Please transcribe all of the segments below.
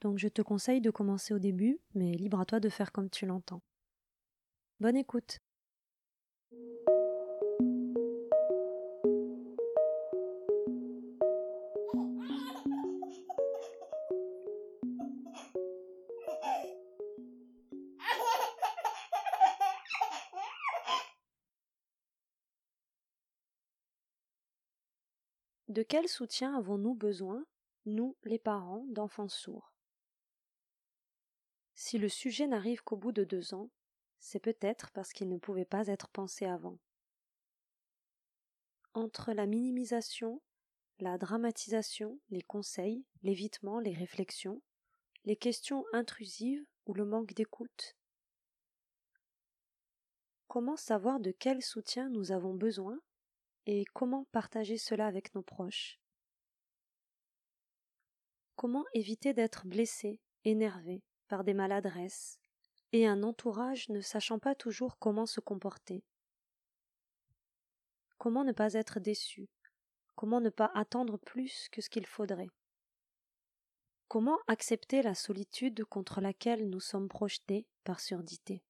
donc je te conseille de commencer au début, mais libre à toi de faire comme tu l'entends. Bonne écoute. De quel soutien avons-nous besoin, nous, les parents, d'enfants sourds? Si le sujet n'arrive qu'au bout de deux ans, c'est peut-être parce qu'il ne pouvait pas être pensé avant. Entre la minimisation, la dramatisation, les conseils, l'évitement, les réflexions, les questions intrusives ou le manque d'écoute. Comment savoir de quel soutien nous avons besoin et comment partager cela avec nos proches? Comment éviter d'être blessé, énervé, par des maladresses, et un entourage ne sachant pas toujours comment se comporter. Comment ne pas être déçu? Comment ne pas attendre plus que ce qu'il faudrait? Comment accepter la solitude contre laquelle nous sommes projetés par surdité?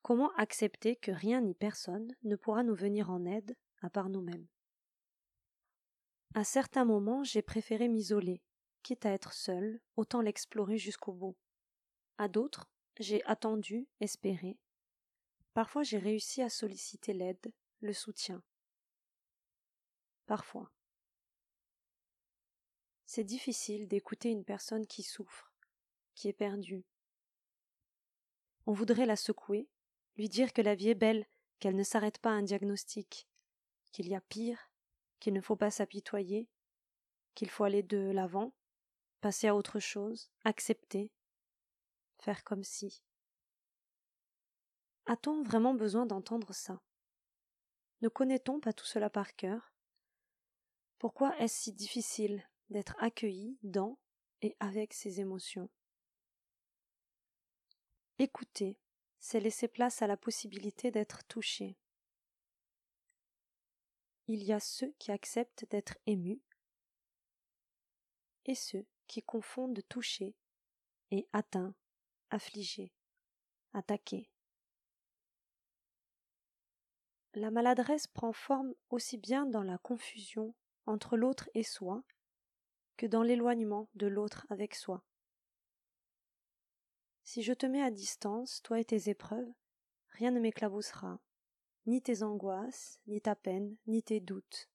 Comment accepter que rien ni personne ne pourra nous venir en aide à part nous-mêmes? À certains moments, j'ai préféré m'isoler, à être seul, autant l'explorer jusqu'au bout. À d'autres, j'ai attendu, espéré. Parfois j'ai réussi à solliciter l'aide, le soutien. Parfois. C'est difficile d'écouter une personne qui souffre, qui est perdue. On voudrait la secouer, lui dire que la vie est belle, qu'elle ne s'arrête pas à un diagnostic, qu'il y a pire, qu'il ne faut pas s'apitoyer, qu'il faut aller de l'avant, passer à autre chose, accepter, faire comme si. A-t-on vraiment besoin d'entendre ça? Ne connaît-on pas tout cela par cœur? Pourquoi est-ce si difficile d'être accueilli dans et avec ces émotions? Écouter, c'est laisser place à la possibilité d'être touché. Il y a ceux qui acceptent d'être émus et ceux qui confondent toucher et atteint, affligé, attaqué. La maladresse prend forme aussi bien dans la confusion entre l'autre et soi que dans l'éloignement de l'autre avec soi. Si je te mets à distance, toi et tes épreuves, rien ne m'éclaboussera, ni tes angoisses, ni ta peine, ni tes doutes.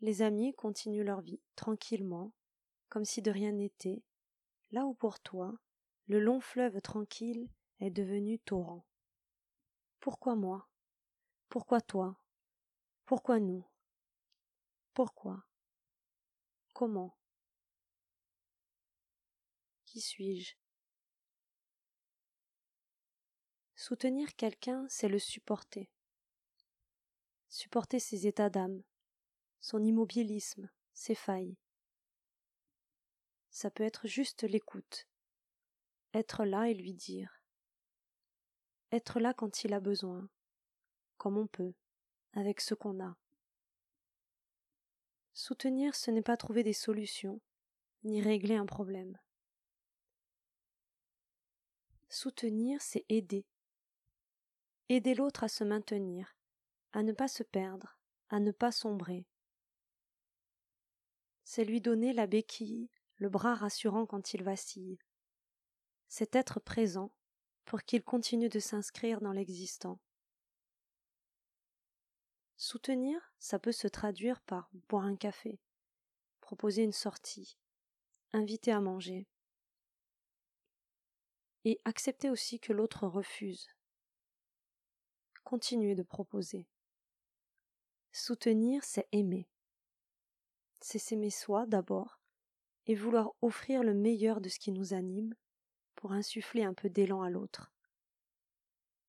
Les amis continuent leur vie tranquillement, comme si de rien n'était, là où pour toi, le long fleuve tranquille est devenu torrent. Pourquoi moi? Pourquoi toi? Pourquoi nous? Pourquoi? Comment? Qui suis-je? Soutenir quelqu'un, c'est le supporter. Supporter ses états d'âme, son immobilisme, ses failles. Ça peut être juste l'écoute, être là et lui dire, être là quand il a besoin, comme on peut, avec ce qu'on a. Soutenir, ce n'est pas trouver des solutions, ni régler un problème. Soutenir, c'est aider. Aider l'autre à se maintenir, à ne pas se perdre, à ne pas sombrer, c'est lui donner la béquille, le bras rassurant quand il vacille. C'est être présent pour qu'il continue de s'inscrire dans l'existant. Soutenir, ça peut se traduire par boire un café, proposer une sortie, inviter à manger. Et accepter aussi que l'autre refuse. Continuer de proposer. Soutenir, c'est aimer c'est s'aimer soi d'abord, et vouloir offrir le meilleur de ce qui nous anime pour insuffler un peu d'élan à l'autre.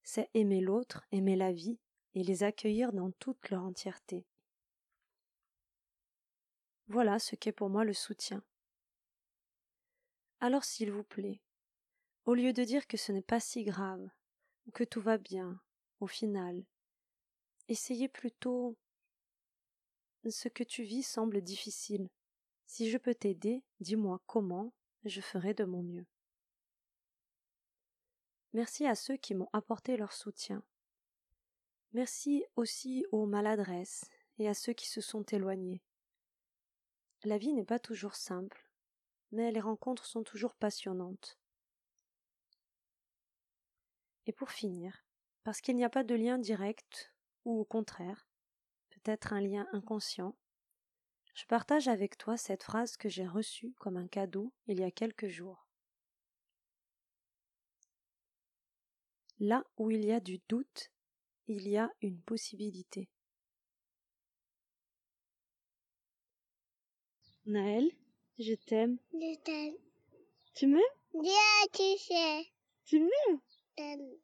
C'est aimer l'autre, aimer la vie et les accueillir dans toute leur entièreté. Voilà ce qu'est pour moi le soutien. Alors s'il vous plaît, au lieu de dire que ce n'est pas si grave, ou que tout va bien, au final, essayez plutôt ce que tu vis semble difficile. Si je peux t'aider, dis-moi comment, je ferai de mon mieux. Merci à ceux qui m'ont apporté leur soutien. Merci aussi aux maladresses et à ceux qui se sont éloignés. La vie n'est pas toujours simple, mais les rencontres sont toujours passionnantes. Et pour finir, parce qu'il n'y a pas de lien direct, ou au contraire, peut-être un lien inconscient, je partage avec toi cette phrase que j'ai reçue comme un cadeau il y a quelques jours. Là où il y a du doute, il y a une possibilité. Naël, je t'aime. Je t'aime. Tu m'aimes? Bien, tu sais. Tu m'aimes?